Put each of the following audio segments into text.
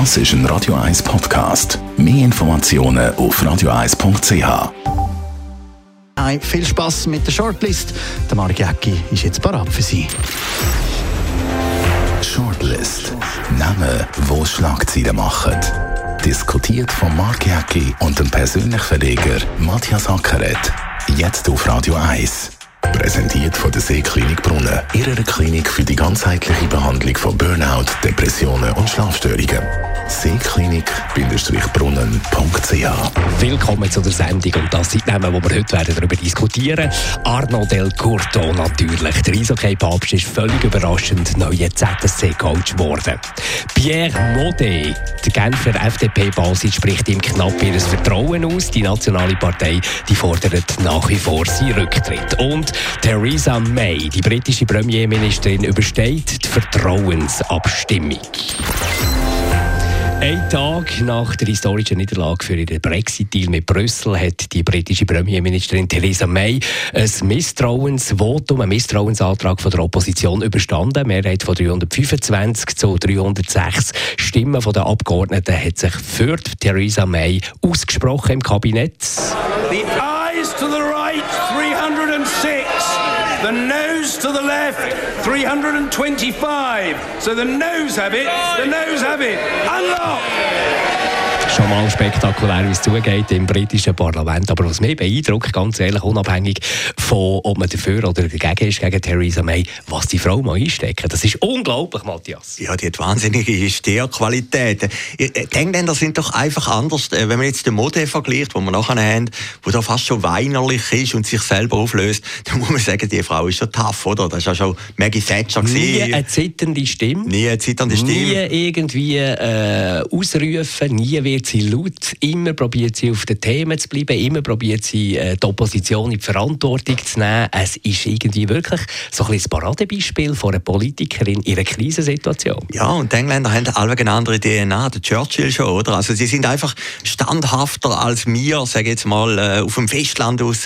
Das ist ein Radio 1 Podcast. Mehr Informationen auf radio1.ch. Hey, viel Spaß mit der Shortlist. Der Marc Jäcki ist jetzt parat für Sie. Shortlist. Namen, wo Schlagzeilen machen. Diskutiert von Marc Jäcki und dem persönlichen Verleger Matthias Ackeret. Jetzt auf Radio 1. Präsentiert von der Seeklinik Brunnen. Ihrer Klinik für die ganzheitliche Behandlung von Burnout, Depressionen und Schlafstörungen. Seeklinik-brunnen.ch Willkommen zu der Sendung und das sind Themen, die wir heute werden darüber diskutieren Arno Del Curto natürlich. Der Eishockey-Papst ist völlig überraschend neuer ZSC-Coach geworden. Pierre Modet, der Genfer FDP-Basis, spricht ihm knapp ihr Vertrauen aus. Die nationale Partei die fordert nach wie vor seinen Rücktritt. Und Theresa May, die britische Premierministerin, übersteht die Vertrauensabstimmung. Ein Tag nach der historischen Niederlage für ihren Brexit-Deal mit Brüssel hat die britische Premierministerin Theresa May ein Misstrauensvotum, einen Misstrauensantrag von der Opposition überstanden. Eine Mehrheit von 325 zu 306 Stimmen den Abgeordneten hat sich für Theresa May ausgesprochen im Kabinett. The eyes to the right, 306. The nose to the left, 325. So the nose have it, the nose have it. Unlock! Schon mal spektakulär, wie es zugeht im britischen Parlament. Aber was mich beeindruckt, ganz ehrlich, unabhängig von, ob man dafür oder dagegen ist, gegen Theresa May, was die Frau mal einstecken. Das ist unglaublich, Matthias. Ja, die hat wahnsinnige Steherqualitäten. Die Engländer sind doch einfach anders. Äh, wenn man jetzt den Mode vergleicht, wo wir nachher haben, wo da fast schon weinerlich ist und sich selber auflöst, dann muss man sagen, die Frau ist schon tough, oder? Das war ja schon Maggie Thatcher. Nie eine zitternde Stimme. Nie eine zitternde Stimme. Nie irgendwie äh, ausrufen, nie wird sie laut. Immer probiert sie auf den Themen zu bleiben, immer probiert sie äh, die Opposition in die Verantwortung zu nehmen. Es ist irgendwie wirklich so ein bisschen das Paradebeispiel von einer Politikerin in einer Krisensituation. Ja, und die Engländer haben alle eine andere DNA, der Churchill schon, oder? Also sie sind einfach standhafter als wir, sage ich jetzt mal, äh, auf dem Festland raus.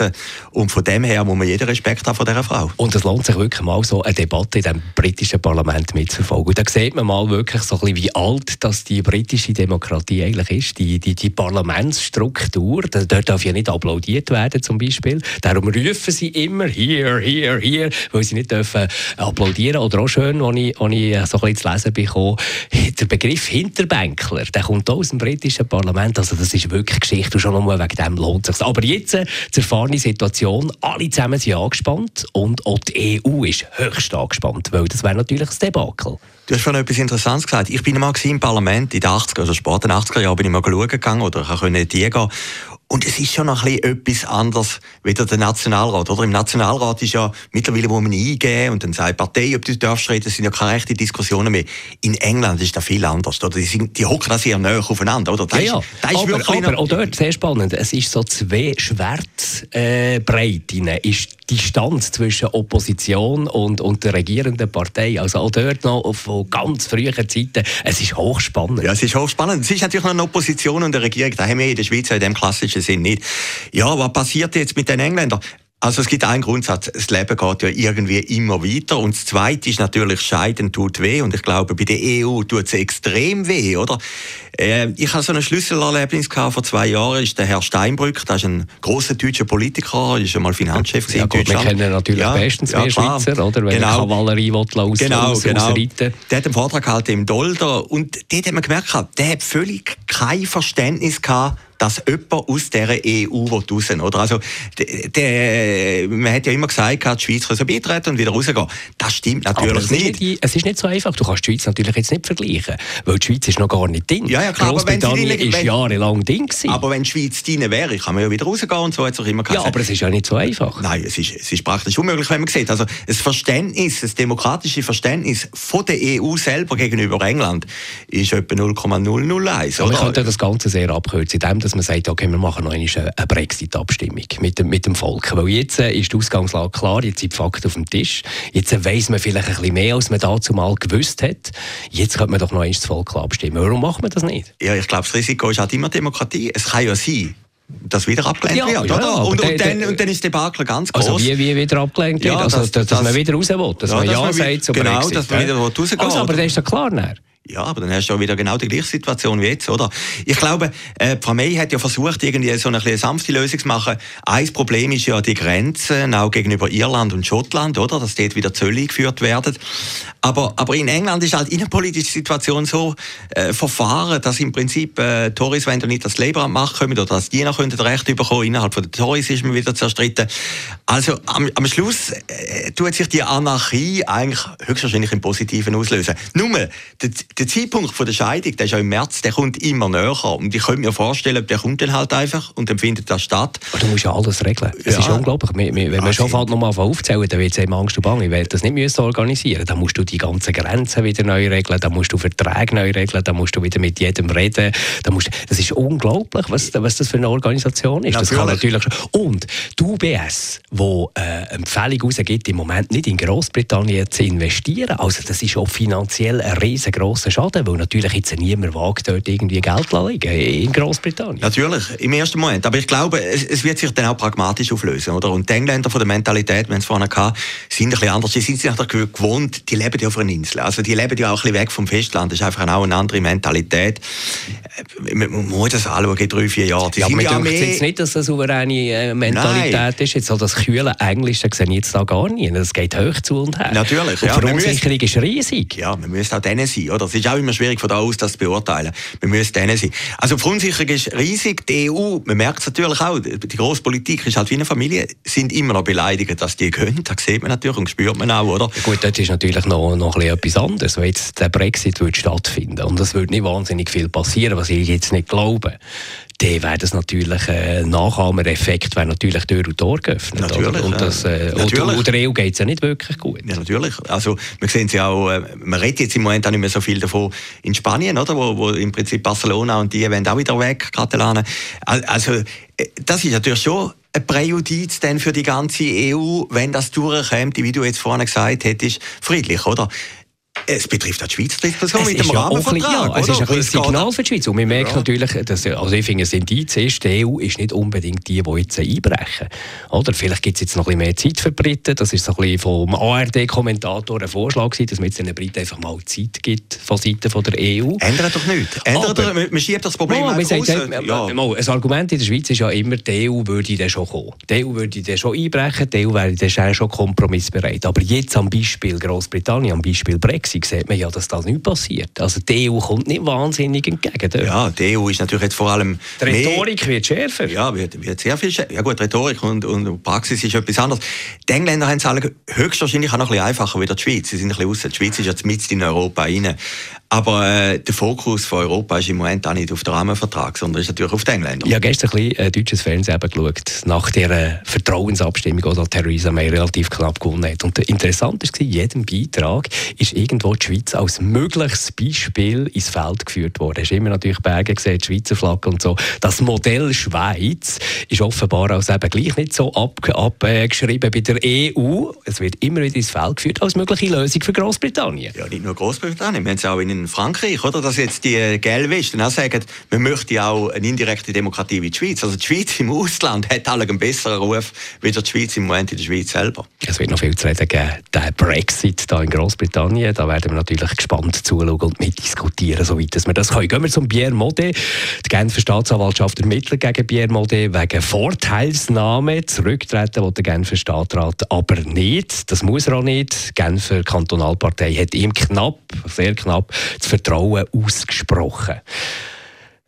Und von dem her muss man jeden Respekt haben vor dieser Frau. Und es lohnt sich wirklich mal so eine Debatte in dem britischen Parlament mitzuverfolgen. Und da sieht man mal wirklich so ein bisschen, wie alt das die britische Demokratie eigentlich ist. Die, die, die Parlamentsstruktur, dort darf ja nicht applaudiert werden zum Beispiel. Darum rufen sie immer hier, hier, hier, weil sie nicht dürfen applaudieren. Oder auch schön, als ich, als ich so ein zu lesen bekomme, der Begriff Hinterbänkler, der kommt aus dem britischen Parlament. Also das ist wirklich Geschichte und schon nur wegen dem lohnt es sich. Aber jetzt äh, zur erfahrene Situation. Alle zusammen sind angespannt und auch die EU ist höchst angespannt, weil das wäre natürlich ein Debakel. Du hast vorhin etwas Interessantes gesagt. Ich bin mal im Parlament in den 80er, also späten 80er Jahren, bin ich schauen gegangen oder ich die gehen. Und es ist schon noch ein bisschen etwas anderes wie der Nationalrat. Oder? Im Nationalrat ist ja mittlerweile, wo man eingeben und dann sagt die Partei, ob du darfst reden, das sind ja keine rechten Diskussionen mehr. In England ist das viel anders. Oder? Die, sind, die hocken da sehr nahe aufeinander. Oder? Das Ja, ja. ist, das ist aber, wirklich aber noch- auch dort sehr spannend. Es ist so zwei Schwertbreiten. Äh, ist die Distanz zwischen Opposition und, und der regierenden Partei. Also auch dort noch von ganz frühen Zeiten. Es ist hochspannend. Ja, es ist hochspannend. Es ist natürlich noch eine Opposition und eine Regierung. Das haben wir in der Schweiz ja in dem klassischen Sinn nicht. Ja, was passiert jetzt mit den Engländern? Also es gibt einen Grundsatz, das Leben geht ja irgendwie immer weiter und das Zweite ist natürlich, Scheiden tut weh und ich glaube, bei der EU tut es extrem weh, oder? Äh, ich hatte so ein Schlüsselerlebnis gehabt, vor zwei Jahren, ist der Herr Steinbrück, das ist ein großer deutscher Politiker, ist schon mal Finanzchef Ja, in gut, wir Deutschland. kennen natürlich Ja, bestens ja, mehr klar. Schweizer, oder? Wenn Genau. die Kavallerie will, aus, Genau, aus, genau. ausreiten. Der hat einen Vortrag gehalten im Dolder und dort hat man gemerkt, der hat völlig kein Verständnis gehabt, dass jemand aus dieser EU raus will, oder? Also, der, der, man hat ja immer gesagt, die Schweiz kann so beitreten und wieder rausgehen. Das stimmt natürlich nicht. nicht, es ist nicht so einfach. Du kannst die Schweiz natürlich jetzt nicht vergleichen, weil die Schweiz ist noch gar nicht drin. Ja, ja, klar, aber wenn Großbritannien ist jahrelang drin gewesen. Aber wenn die Schweiz drin wäre, kann man ja wieder rausgehen und so hat es auch immer ja, gesagt. aber es ist ja nicht so einfach. Nein, es ist, es ist praktisch unmöglich, wenn man sieht. Also, das Verständnis, das demokratische Verständnis von der EU selber gegenüber England ist etwa 0,001. Aber oder? könnten das Ganze sehr abkürzen, indem dass man sagt, okay, wir machen noch eine Brexit-Abstimmung mit dem, mit dem Volk. Weil jetzt äh, ist die Ausgangslage klar, jetzt sind die Fakten auf dem Tisch. Jetzt äh, weiss man vielleicht ein bisschen mehr, als man dazu mal gewusst hat. Jetzt könnte man doch noch das Volk abstimmen. Warum macht man das nicht? Ja, ich glaube, das Risiko ist halt immer Demokratie. Es kann ja sein, dass wieder abgelehnt Ja, wird, ja, oder? Und, der- und, dann, der- und dann ist die Debakel ganz groß. Also wie, wie wieder abgelenkt wird, Ja, also, das- dass, dass das- man wieder raus will, dass Ja, man dass Ja man sagt zum genau, Brexit. dass man wieder rausgehen Also, aber das ist doch klar. Dann. Ja, aber dann hast du auch wieder genau die gleiche Situation wie jetzt, oder? Ich glaube, äh, Frau May hat ja versucht, irgendwie so eine, eine sanfte Lösung zu machen. Ein Problem ist ja die Grenzen, auch gegenüber Irland und Schottland, oder? Dass dort wieder Zölle eingeführt werden. Aber, aber in England ist halt innenpolitische Situation so äh, verfahren, dass im Prinzip äh, Tories, wenn nicht das Labour an die Macht kommen oder dass die noch Recht bekommen, innerhalb von der Tories ist man wieder zerstritten. Also am, am Schluss äh, tut sich die Anarchie eigentlich höchstwahrscheinlich im Positiven auslösen. Nur, der, der Zeitpunkt von der Scheidung, der ist ja im März, der kommt immer näher. Und ich könnte mir vorstellen, der kommt dann halt einfach und dann findet das statt. Aber du musst ja alles regeln. Es ja. ist unglaublich. Wenn man schon fällt, nochmal aufzählen, dann wird es eben Angst und Bange. Ich werde das nicht müssen organisieren Dann musst du die ganzen Grenzen wieder neu regeln, dann musst du Verträge neu regeln, dann musst du wieder mit jedem reden. Dann musst, das ist unglaublich, was, was das für eine Organisation ist. Natürlich. Das kann natürlich schon. Und die UBS, wo äh, Empfehlung rausgibt, im Moment nicht in Großbritannien zu investieren, also das ist auch finanziell ein riesengroßer Schaden, weil natürlich jetzt niemand wagt, dort irgendwie Geld zu liegen in Großbritannien. Natürlich, im ersten Moment. Aber ich glaube, es, es, wird sich dann auch pragmatisch auflösen. Oder? Und die Engländer von der Mentalität, wir haben es vorhin gehabt, sind ein bisschen anders. Die sind sich gewohnt, die leben ja auf einer Insel. Also die leben ja auch ein bisschen weg vom Festland. Das ist einfach auch eine andere Mentalität. Man muss das anschauen, drei, vier Jahre. Die ja, aber ja mehr... jetzt nicht, dass das eine souveräne äh, Mentalität Nein. ist. Jetzt so das kühle Englisch, das sehe ich jetzt da gar nicht. Das geht hoch zu und her. Natürlich. Und ja, die Verunsicherung ist riesig. Ja, wir müssen auch denen sein. Oder? Es ist auch immer schwierig von da aus, das zu beurteilen. Wir müssen denen sein. Also die Verunsicherung ist riesig. Die EU, man merkt es natürlich auch, die grosse Politik ist halt wie eine Familie, sind immer noch beleidigt, dass die gehen. Das sieht man natürlich und spürt man auch, oder? Gut, das ist natürlich noch, noch etwas anderes. Wenn jetzt der Brexit würde stattfinden und es würde nicht wahnsinnig viel passieren, was ich jetzt nicht glaube, dann wäre das natürlich ein äh, Nachahmereffekt, wäre natürlich Tür und Tor geöffnet. Natürlich, und, das, äh, natürlich. Und, und der EU geht es ja nicht wirklich gut. Ja, natürlich. Also, wir sehen es ja auch, äh, man redet jetzt im Moment auch nicht mehr so viel davon in Spanien, oder? Wo, wo im Prinzip Barcelona und die wollen auch wieder weg, Katalanen. Also, äh, das ist natürlich schon ein Präjudiz denn für die ganze EU, wenn das durchkommt, wie du jetzt vorhin gesagt hättest, friedlich, oder? Es betrifft auch die Schweiz, trifft das so mit dem Rahmenvertrag. Ja, es ist ein Signal für die Schweiz. Und wir merken ja. natürlich, dass, also ich finde, ein Indiz ist, die EU ist nicht unbedingt die, die jetzt einbrechen. Oder vielleicht gibt es jetzt noch ein bisschen mehr Zeit für die Briten. Das ist so ein bisschen vom ARD-Kommentator ein Vorschlag gewesen, dass man jetzt den Briten einfach mal Zeit gibt von Seiten der EU. Ändert doch nichts. Ändert Aber, man schiebt das Problem no, einfach raus. Sagt, ja. Ein Argument in der Schweiz ist ja immer, die EU würde dann schon kommen. Die EU würde dann schon einbrechen, die EU wäre dann schon kompromissbereit. Aber jetzt am Beispiel Großbritannien, am Beispiel Brexit, sieht man ja, dass das nicht passiert. Also die EU kommt nicht wahnsinnig entgegen. Dort. Ja, die EU ist natürlich jetzt vor allem... Die Rhetorik wird schärfer. Ja, wird, wird sehr viel schärfer. Ja gut, Rhetorik und, und Praxis ist etwas anderes. Die Engländer haben es alle höchstwahrscheinlich auch noch ein bisschen einfacher wie die Schweiz. Sie sind ein bisschen raus. Die Schweiz ist jetzt mit in Europa rein. Aber äh, der Fokus von Europa ist im Moment auch nicht auf den Rahmenvertrag, sondern ist natürlich auf die Engländer. Ich habe gestern ein bisschen äh, deutsches Fernsehen geschaut, nach der Vertrauensabstimmung, die Theresa May relativ knapp gewonnen hat. Und interessant war, jedem Beitrag ist irgendwo die Schweiz als mögliches Beispiel ins Feld geführt worden. Hast immer natürlich Berge gesehen, die Schweizer Flagge und so. Das Modell Schweiz ist offenbar als eben gleich nicht so abgeschrieben ab, bei der EU. Es wird immer wieder ins Feld geführt als mögliche Lösung für Großbritannien. Ja, nicht nur Großbritannien, wir haben es auch in Frankreich, oder? Dass jetzt die Gelbwesten auch sagen, wir möchten auch eine indirekte Demokratie wie die Schweiz. Also die Schweiz im Ausland hat alle einen besseren Ruf wie die Schweiz im Moment in der Schweiz selber. Es wird noch viel zu reden geben. Der Brexit da in Großbritannien, da werden wir natürlich gespannt zuschauen und mitdiskutieren, soweit wir das können. Gehen wir zum Pierre Modet. Die Genfer Staatsanwaltschaft ermittelt gegen Pierre Modet wegen Vorteilsnahme. Zurücktreten will der Genfer Stadtrat aber nicht. Das muss er auch nicht. Die Genfer Kantonalpartei hat ihm knapp, sehr knapp, das Vertrauen ausgesprochen.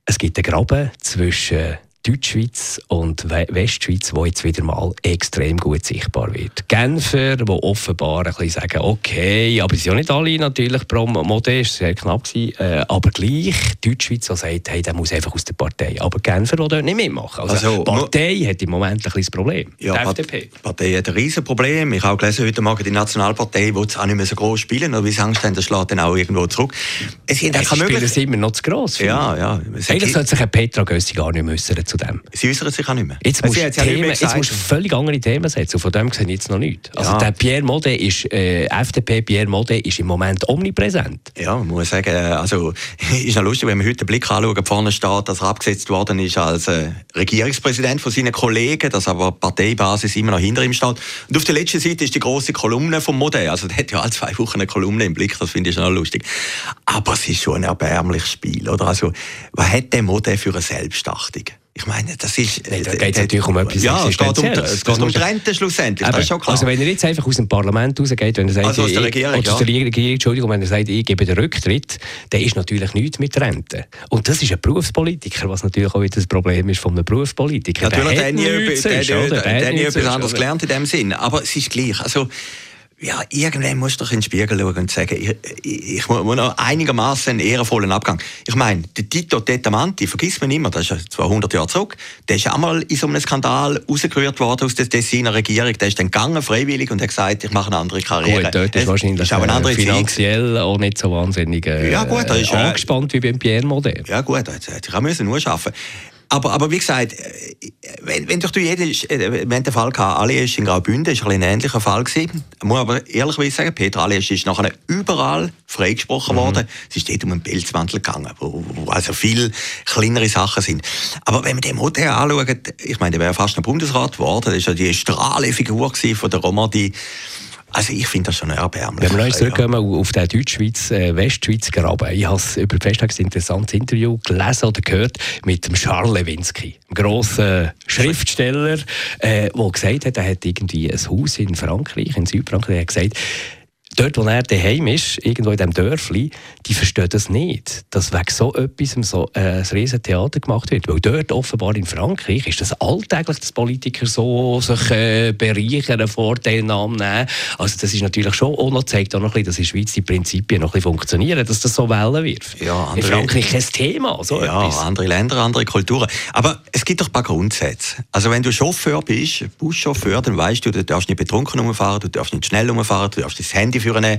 Es gibt einen Graben zwischen Deutschschweiz und Westschweiz, wo jetzt wieder mal extrem gut sichtbar wird. Genfer, wo offenbar ein bisschen sagen, okay, aber sie sind ja nicht alle natürlich pro Mode, ist sehr knapp gewesen, äh, aber gleich Deutschschweiz, die sagt, hey, der muss einfach aus der Partei. Aber Genfer will dort nicht mitmachen. Also, also die Partei hat im Moment ein kleines Problem. Ja, die FDP. Partei hat ein riesen Problem. Ich habe gelesen heute Morgen, die Nationalpartei will es auch nicht mehr so groß spielen, wie sie Angst haben, das schlägt dann auch irgendwo zurück. Es, sind es spielen immer noch zu gross. Ja, ja. Eigentlich sollte sich Petra Gössi gar nicht müssen zu dem. Sie äußern sich auch nicht mehr. Jetzt musst, ja Themen, jetzt musst du völlig andere Themen setzen. Und von dem sehe ich jetzt noch nichts. Also ja. der Pierre Modet ist, äh, FDP Pierre Modet ist im Moment omnipräsent. Ja, man muss sagen, also ist noch lustig, wenn wir heute den Blick anschauen, vorne steht, dass er abgesetzt worden ist als äh, Regierungspräsident von seinen Kollegen, dass aber die Parteibasis immer noch hinter ihm steht. Und auf der letzten Seite ist die große Kolumne vom Modet. Also der hat ja alle zwei Wochen eine Kolumne im Blick, das finde ich schon lustig. Aber es ist schon ein erbärmliches Spiel, oder? Also, was hat der Modet für eine Selbstachtung? Ich meine, das ist... Nee, da geht es natürlich um etwas Ja, es geht um, es geht um die Rente schlussendlich, aber, das ist schon klar. Also wenn er jetzt einfach aus dem Parlament rausgeht, wenn er sagt... Also aus der Regierung, ich, ja. aus der Regierung, Entschuldigung, wenn er sagt, ich gebe den Rücktritt, dann ist natürlich nichts mit Rente. Und das ist ein Berufspolitiker, was natürlich auch wieder das Problem ist von einem Berufspolitiker. Natürlich, der hat nie etwas anderes anderes gelernt in dem Sinn. Aber es ist gleich. Also, ja, irgendwann musst du doch in den Spiegel schauen und sagen, ich, ich, ich muss noch einigermaßen einen ehrenvollen Abgang. Ich meine, der Tito Tetamanti, vergiss man immer, das ist ja 200 Jahre zurück, der ist auch mal in so einem Skandal rausgerührt worden aus der Tessiner Regierung. Der ist dann gegangen, freiwillig, und hat gesagt, ich mache eine andere Karriere. Gut, dort ist Es wahrscheinlich ist auch eine andere äh, finanziell auch nicht so wahnsinnig äh, Ja, gut, da ist, äh, angespannt wie beim Pierre Modet. Ja gut, jetzt hätte ich auch müssen nur schaffen. Aber, aber wie gesagt, äh, wenn, wenn doch du jeden, äh, wir haben den Fall gehabt, Alias in Graubünden, ist ein, ein ähnlicher Fall gewesen. Ich muss aber ehrlicherweise sagen, Peter Alias ist nachher überall freigesprochen worden. Es ist dort um einen Pelzmantel gegangen, wo, wo also viel kleinere Sachen sind. Aber wenn man den Modell anschaut, ich meine, der wäre fast ein Bundesrat geworden, das ist ja die strahle Figur von der Romandie. Also ich finde das schon erbärmlich. Wenn wir noch zurückkommen auf den Deutschschweiz, äh, Westschweiz Graben. Ich habe über die Festtage ein interessantes Interview gelesen oder gehört mit dem Charles Lewinsky, einem grossen Schriftsteller, äh, der gesagt hat, er hat irgendwie ein Haus in Frankreich, in Südfrankreich, er hat gesagt, dort, wo er daheim ist, irgendwo in diesem Dörfli, die verstehen das nicht, dass wegen so etwas so äh, ein riesen Theater gemacht wird. Weil dort offenbar in Frankreich ist das alltäglich, dass Politiker so sich äh, bereichern, Vorteilnahmen nehmen. Also das ist natürlich schon auch noch, zeigt auch noch ein bisschen, dass in der Schweiz die Prinzipien noch ein bisschen funktionieren, dass das so Wellen wirft. Ja, in andere- Frankreich kein Thema, so Ja, etwas. andere Länder, andere Kulturen. Aber es gibt doch ein paar Grundsätze. Also wenn du Chauffeur bist, Buschauffeur, dann weißt du, du darfst nicht betrunken rumfahren, du darfst nicht schnell rumfahren, du darfst das Handy Duvernay.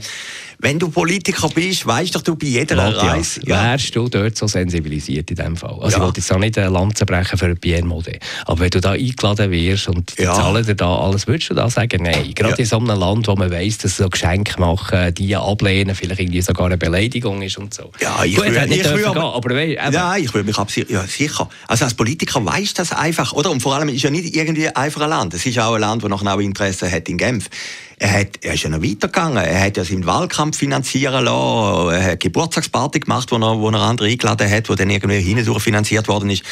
Wenn du Politiker bist, weißt doch du bei jeder Matthias, Reise... wärst du dort so sensibilisiert in dem Fall? Also Ja. ich wollte jetzt auch nicht eine Lanze brechen für Pierre Modet, aber wenn du da eingeladen wirst und die Ja. zahlen dir da alles, würdest du da sagen, nein? Gerade Ja. in so einem Land, wo man weiss, dass so Geschenke machen, die ablehnen, vielleicht irgendwie sogar eine Beleidigung ist und so. Ja, ich Gut, würde nicht ich aber- aber ich mich absichern. Ja, sicher. Also als Politiker weißt das einfach, oder? Und vor allem ist ja nicht irgendwie einfach ein Land. Es ist auch ein Land, das nachher auch Interesse hat in Genf. Er, hat, er ist ja noch weitergegangen. Er hat ja seinen Wahlkampf finanzieren lassen. Hat Geburtstagsparty gemacht, wo er, wo er andere eingeladen hat, wo dann irgendwie hindurch finanziert worden ist.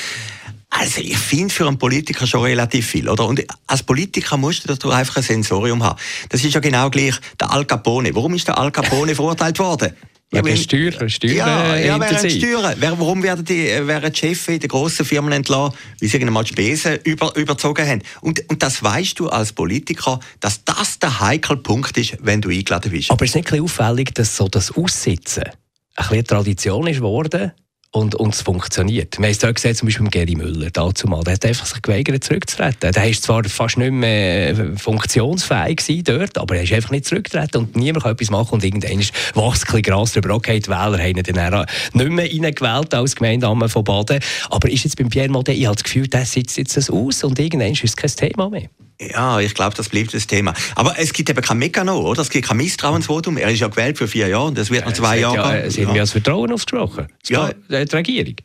Also ich finde für einen Politiker schon relativ viel, oder? Und als Politiker musst du einfach ein Sensorium haben. Das ist ja genau gleich der Al Capone. Warum ist der Al Capone verurteilt worden? Wegen weil- Steuern, Steuern, ja, äh, ja, während Hintersee. Steuern. Wer, warum werden die, äh, werden die Chefs in den grossen Firmen entlassen, weil sie irgendwann mal die Spesen über, überzogen haben? Und, und das weißt du als Politiker, dass das der heikle Punkt ist, wenn du eingeladen bist. Aber es ist nicht ein bisschen auffällig, dass so das Aussitzen ein bisschen eine Tradition ist geworden und, und es funktioniert. Wir haben es dort gesehen, zum Beispiel mit Geri Müller, dazu mal. Der hat einfach sich geweigert, zurückzutreten. Der ist zwar fast nicht mehr äh, funktionsfähig dort, aber er ist einfach nicht zurückgetreten und niemand kann etwas machen und irgendwann ist wächst ein Gras drüber. Okay, die Wähler haben ihn dann nicht mehr reingewählt als Gemeindeamt von Baden. Aber ist jetzt beim Pierre Modet, ich habe das Gefühl, der sitzt jetzt aus und irgendwann ist es kein Thema mehr. Ja, ich glaube, das bleibt das Thema. Aber es gibt eben kein Mekano, oder? Es gibt kein Misstrauensvotum. Er ist ja gewählt für vier Jahre und das wird noch zwei Es hat Jahre ja. Sie haben ja das Vertrauen ausgesprochen. Ja. Ja. Die Regierung.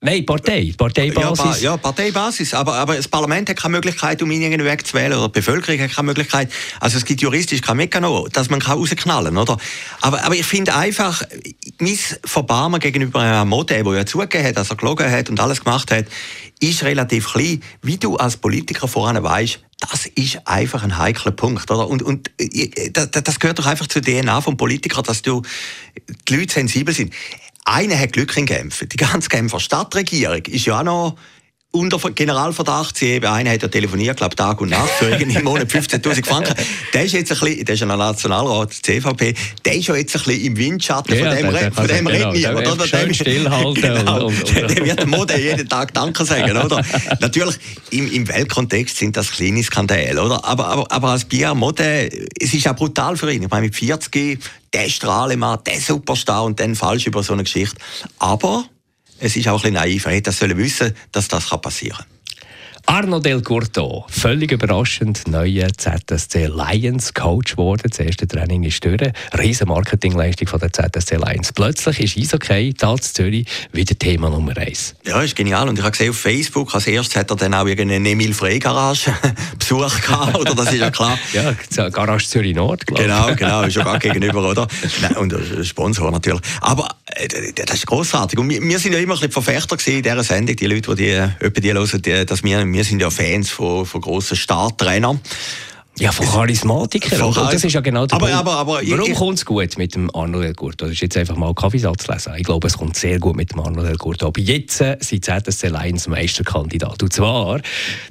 Nein, Partei. Ja, Parteibasis. Pa- ja, Parteibasis. Aber, aber das Parlament hat keine Möglichkeit, um ihn irgendwie wegzuwählen. Oder die Bevölkerung hat keine Möglichkeit. Also es gibt juristisch kein Mekano, dass man kann rausknallen kann, oder? Aber, aber ich finde einfach, mein Verbarmen gegenüber einem Modell, der ja zugegeben hat, dass er gelogen hat und alles gemacht hat, ist relativ klein. Wie du als Politiker voran weißt, das ist einfach ein heikler Punkt, oder? Und, und äh, das, das gehört doch einfach zur DNA vom Politiker, dass du die Leute sensibel sind. Einer hat Glück in Genf. Die ganze Genfer Stadtregierung ist ja auch noch unter Generalverdacht. Sie eben, einer hat ja telefoniert, glaube Tag und Nacht, für irgendwie im Monat 15'000 Franken. Der ist jetzt ein bisschen, der ist ja noch Nationalrat, der CVP, der ist ja jetzt ein bisschen im Windschatten, Ja, von dem, der- der re- von dem genau, niemand. der oder? schön stillhalten genau, und- und- der wird dem Mode jeden Tag Danke sagen, oder? Natürlich, im, im Weltkontext sind das kleine Skandale, oder? Aber, aber, aber als Pierre Mode, es ist auch brutal für ihn. Ich meine, mit 40, der Strahlemann, der Superstar und dann falsch über so eine Geschichte. Aber es ist auch ein bisschen naiv. Er hätte das sollen wissen, dass das passieren kann. Arno Del Curto, völlig überraschend, neuer ZSC Lions Coach geworden. Das erste Training ist durch. Riesen Marketingleistung von der ZSC Lions. Plötzlich ist Eishockey da in Zürich wieder Thema Nummer eins. Ja, ist genial. Und ich habe gesehen auf Facebook, als erstes hat er dann auch irgendeine Emil Frey Garage Besuch gehabt, oder? Das ist ja klar. ja, Garage Zürich Nord, glaube ich. Genau, genau, ist schon gar gegenüber, oder? und Sponsor natürlich. Aber äh, das ist großartig. Und wir, wir, sind ja immer ein bisschen Verfechter in dieser Sendung, die Leute, die, die, die hören, die, dass wir wir sind ja Fans von, von grossen Starttrainern. Ja, von Charismatikern. Und das ist ja genau der aber, Punkt. Aber, aber, Warum kommt es gut mit dem Arnold El Gurto? Das ist jetzt einfach mal Kaffeesatz lesen. Ich glaube, es kommt sehr gut mit dem Arnold El Gurto. Aber jetzt äh, sind ZSC Lions Meisterkandidat. Und zwar,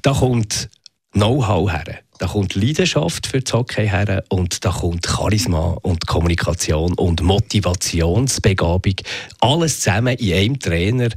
da kommt Know-how her. Da kommt Leidenschaft für das Hockey her und da kommt Charisma und Kommunikation und Motivationsbegabung. Alles zusammen in einem Trainer.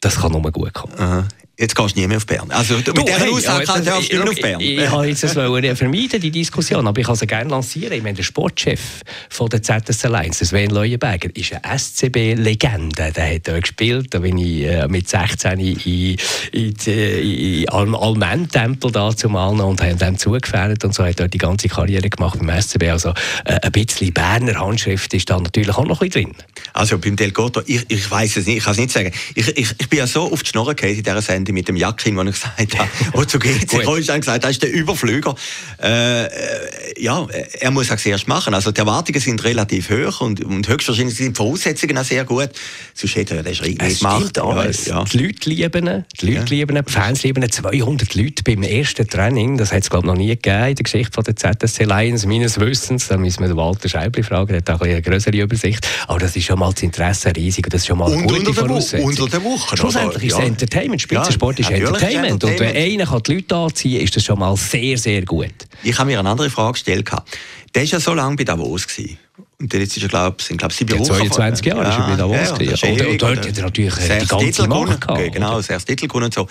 Das kann nur gut kommen. Aha. Jetzt gehst du nie mehr auf Bern. Also du, mit dieser Aussage kannst du nicht auf Bern. Ich, ich, ich habe jetzt das vermeiden, die Diskussion, aber ich kann sie gerne lancieren. Ich meine, der Sportchef von der ZS Alliance, Sven Leuenberger, ist eine SCB-Legende. Der hat dort gespielt, da bin ich äh, mit 16 in, in, in, in Almen-Tempel da zumal und haben dem zugefährdet und so hat dort die ganze Karriere gemacht beim SCB. Also äh, ein bisschen Berner Handschrift ist da natürlich auch noch ein bisschen drin. Also beim Del Gotto, ich, ich weiß es nicht, ich kann es nicht sagen. Ich, ich, ich bin ja so auf die Schnorre in dieser Sendung, Ende mit dem Jackin, wo ich gesagt habe, wo zu GC Holstein gesagt, das ist der Überflüger. Äh, ja, er muss auch zuerst machen. Also die Erwartungen sind relativ hoch und, und höchstwahrscheinlich sind die Voraussetzungen auch sehr gut. Sonst hätte er den Schritt nicht gemacht. Alles. Ja. Die Leute lieben ihn, die Leute ja. lieben ihn, die Fans lieben ihn. 200 Leute beim ersten Training, das hat es glaube ich noch nie gegeben in der Geschichte von der ZSC Lions, meines Wissens. Da müssen wir den Walter Scheibli fragen, der hat auch eine größere Übersicht. Aber das ist schon mal das Interesse riesig und das ist schon mal eine und gute unter Voraussetzung. Unter der Woche. Schlussendlich ist es Entertainment, Spitzensport Sport ist Entertainment. Entertainment. Und wenn einer kann die Leute anziehen kann, ist das schon mal sehr, sehr gut. Ich habe mir eine andere Frage gestellt. Der war ja so lange bei Davos. Gewesen. Und jetzt ist er, glaube ich, glaube sieben Wochen. 22 Jahre ja, ist er bei Davos. Ja, ja, und, und, dort hat er natürlich die ganze Macht gehabt. Genau, sehr Titel gewonnen und so.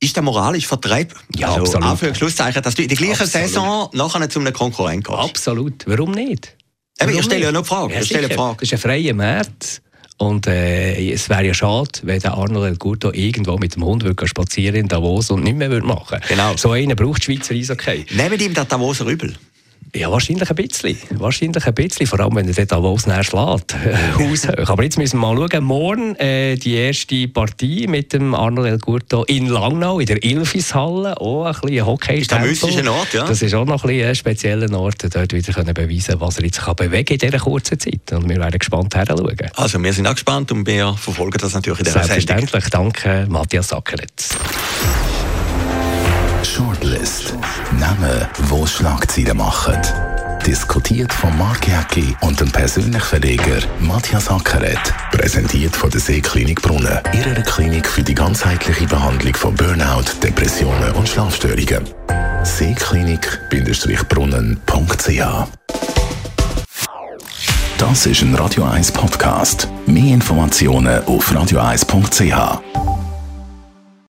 Ist der moralisch vertreibt? Ja, also, absolut. Anführungs Schlusszeichen, dass du in der gleichen absolut. Saison nachher zu einem Konkurrent kommst. Absolut. Warum nicht? Warum ich stelle ja noch Fragen. Ja, ich stelle Frage. Das ist ein freier Markt. Und äh, es wäre ja schade, wenn der Arnold El Gurto irgendwo mit dem Hund würde spazieren in Davos und nicht mehr würde machen Genau. So einen braucht Schweizer Eishockey. Nehmen ihm das Davoser übel? Ja, wahrscheinlich ein bisschen. Wahrscheinlich ein bisschen, vor allem wenn er dort Davos näher schlägt. Aber jetzt müssen wir mal schauen. Morgen äh, die erste Partie mit dem Arnold El Gurto in Langnau, in der Ilfishalle. Auch ein bisschen Hockey. Ist ein mystischer Ort, ja. Das ist auch noch ein, ein spezieller Ort, dort wieder können beweisen was er jetzt kann bewegen in dieser kurzen Zeit. Und wir werden gespannt hinschauen. Also, wir sind auch gespannt und wir verfolgen das natürlich in dieser Selbstverständlich. Sendung. Danke, Matthias Sackeret. Shortlist. Namen, die Schlagzeilen machen. Diskutiert von Mark Jäcki und dem persönlichen Verleger Matthias Ackeret. Präsentiert von der Seeklinik Brunnen. Ihrer Klinik für die ganzheitliche Behandlung von Burnout, Depressionen und Schlafstörungen. Seeklinik-brunnen.ch Das ist ein Radio 1 Podcast. Mehr Informationen auf radio1.ch.